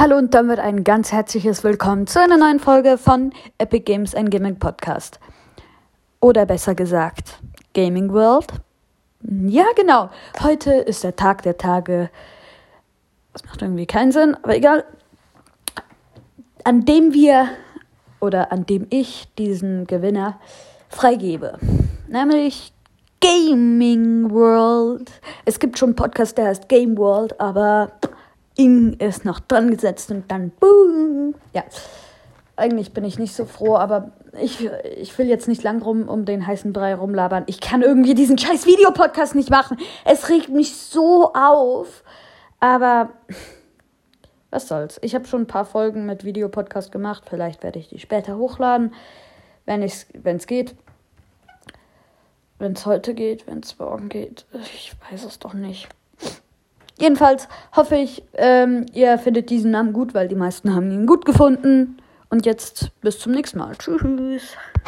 Hallo und damit ein ganz herzliches Willkommen zu einer neuen Folge von Epic Games ein Gaming Podcast. Oder besser gesagt, Gaming World. Ja, genau. Heute ist der Tag der Tage. Das macht irgendwie keinen Sinn, aber egal. An dem wir oder an dem ich diesen Gewinner freigebe. Nämlich Gaming World. Es gibt schon einen Podcast, der heißt Game World, aber Ing ist noch dran gesetzt und dann boom. Ja, eigentlich bin ich nicht so froh, aber ich, ich will jetzt nicht lang rum um den heißen Brei rumlabern. Ich kann irgendwie diesen scheiß Videopodcast nicht machen. Es regt mich so auf. Aber was soll's. Ich habe schon ein paar Folgen mit Videopodcast gemacht. Vielleicht werde ich die später hochladen, wenn es geht. Wenn es heute geht, wenn es morgen geht. Ich weiß es doch nicht. Jedenfalls hoffe ich, ähm, ihr findet diesen Namen gut, weil die meisten haben ihn gut gefunden. Und jetzt bis zum nächsten Mal. Tschüss.